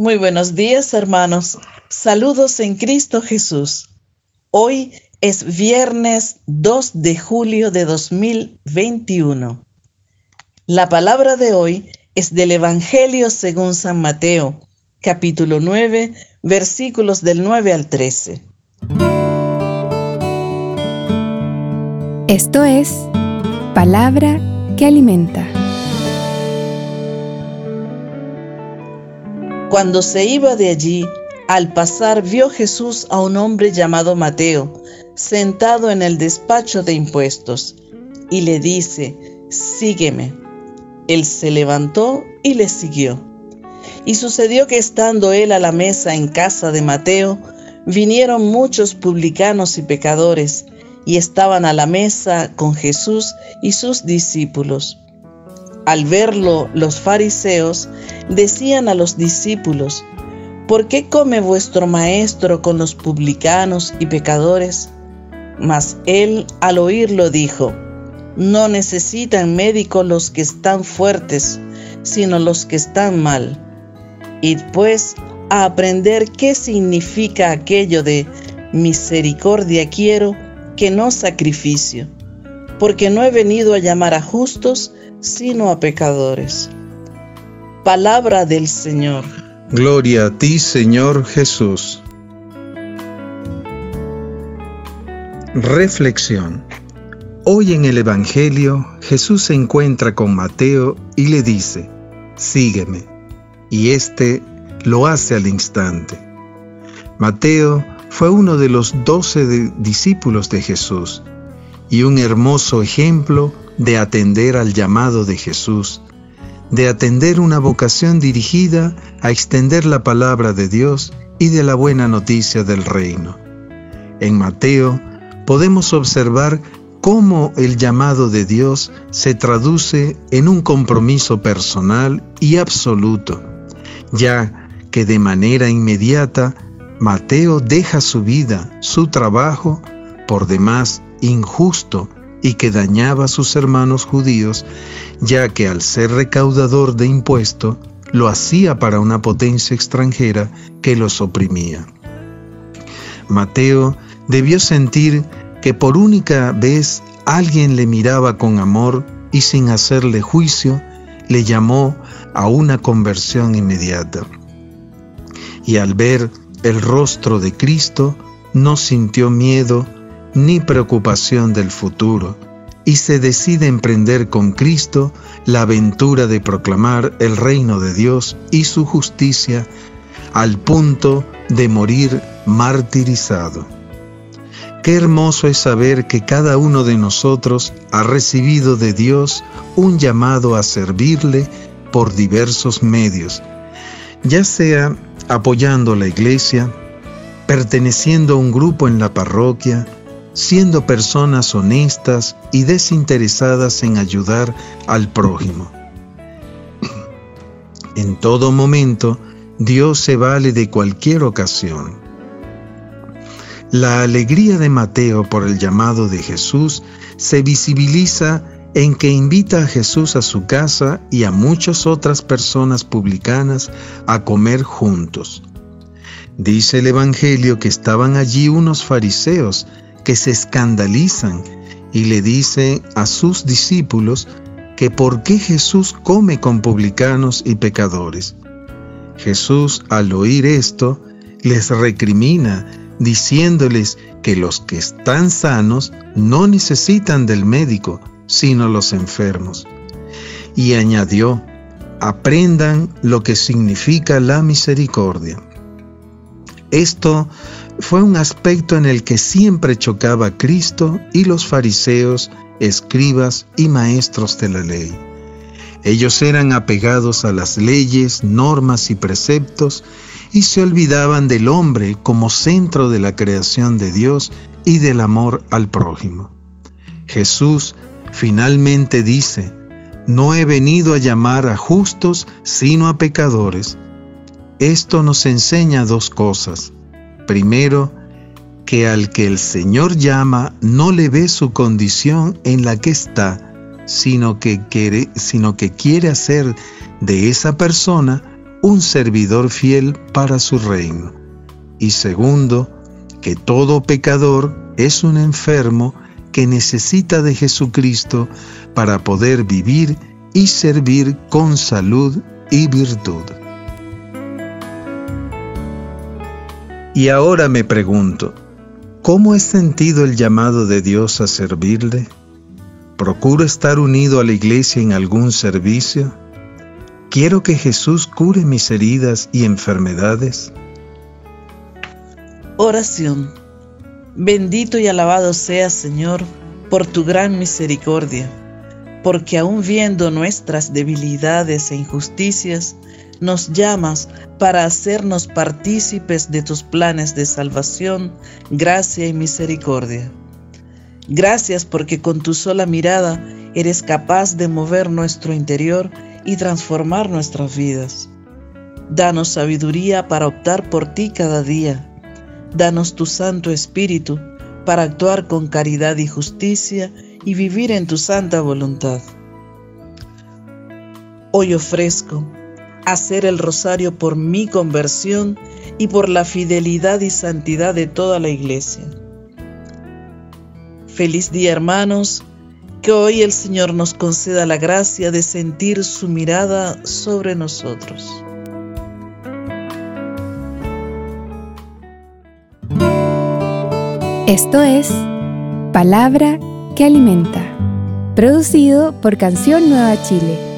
Muy buenos días, hermanos. Saludos en Cristo Jesús. Hoy es viernes 2 de julio de 2021. La palabra de hoy es del Evangelio según San Mateo, capítulo 9, versículos del 9 al 13. Esto es palabra que alimenta. Cuando se iba de allí, al pasar vio Jesús a un hombre llamado Mateo, sentado en el despacho de impuestos, y le dice, sígueme. Él se levantó y le siguió. Y sucedió que estando él a la mesa en casa de Mateo, vinieron muchos publicanos y pecadores, y estaban a la mesa con Jesús y sus discípulos. Al verlo los fariseos decían a los discípulos, ¿por qué come vuestro maestro con los publicanos y pecadores? Mas él al oírlo dijo, no necesitan médico los que están fuertes, sino los que están mal. Y pues a aprender qué significa aquello de misericordia quiero que no sacrificio, porque no he venido a llamar a justos, sino a pecadores. Palabra del Señor. Gloria a ti, Señor Jesús. Reflexión. Hoy en el Evangelio Jesús se encuentra con Mateo y le dice, sígueme. Y éste lo hace al instante. Mateo fue uno de los doce discípulos de Jesús y un hermoso ejemplo de atender al llamado de Jesús, de atender una vocación dirigida a extender la palabra de Dios y de la buena noticia del reino. En Mateo podemos observar cómo el llamado de Dios se traduce en un compromiso personal y absoluto, ya que de manera inmediata Mateo deja su vida, su trabajo, por demás injusto, y que dañaba a sus hermanos judíos, ya que al ser recaudador de impuesto, lo hacía para una potencia extranjera que los oprimía. Mateo debió sentir que por única vez alguien le miraba con amor y sin hacerle juicio, le llamó a una conversión inmediata. Y al ver el rostro de Cristo, no sintió miedo, ni preocupación del futuro, y se decide emprender con Cristo la aventura de proclamar el reino de Dios y su justicia al punto de morir martirizado. Qué hermoso es saber que cada uno de nosotros ha recibido de Dios un llamado a servirle por diversos medios, ya sea apoyando la iglesia, perteneciendo a un grupo en la parroquia, siendo personas honestas y desinteresadas en ayudar al prójimo. En todo momento, Dios se vale de cualquier ocasión. La alegría de Mateo por el llamado de Jesús se visibiliza en que invita a Jesús a su casa y a muchas otras personas publicanas a comer juntos. Dice el Evangelio que estaban allí unos fariseos que se escandalizan y le dice a sus discípulos que por qué Jesús come con publicanos y pecadores. Jesús al oír esto les recrimina diciéndoles que los que están sanos no necesitan del médico, sino los enfermos. Y añadió, aprendan lo que significa la misericordia. Esto fue un aspecto en el que siempre chocaba Cristo y los fariseos, escribas y maestros de la ley. Ellos eran apegados a las leyes, normas y preceptos y se olvidaban del hombre como centro de la creación de Dios y del amor al prójimo. Jesús finalmente dice, no he venido a llamar a justos, sino a pecadores. Esto nos enseña dos cosas. Primero, que al que el Señor llama no le ve su condición en la que está, sino que quiere, sino que quiere hacer de esa persona un servidor fiel para su reino. Y segundo, que todo pecador es un enfermo que necesita de Jesucristo para poder vivir y servir con salud y virtud. Y ahora me pregunto, ¿cómo he sentido el llamado de Dios a servirle? ¿Procuro estar unido a la iglesia en algún servicio? ¿Quiero que Jesús cure mis heridas y enfermedades? Oración. Bendito y alabado seas, Señor, por tu gran misericordia, porque aun viendo nuestras debilidades e injusticias, nos llamas para hacernos partícipes de tus planes de salvación, gracia y misericordia. Gracias porque con tu sola mirada eres capaz de mover nuestro interior y transformar nuestras vidas. Danos sabiduría para optar por ti cada día Danos tu Santo Espíritu para actuar con caridad y justicia y vivir en tu santa voluntad. Hoy ofrezco hacer el rosario por mi conversión y por la fidelidad y santidad de toda la iglesia. Feliz día hermanos, que hoy el Señor nos conceda la gracia de sentir su mirada sobre nosotros. Esto es Palabra que Alimenta, producido por Canción Nueva Chile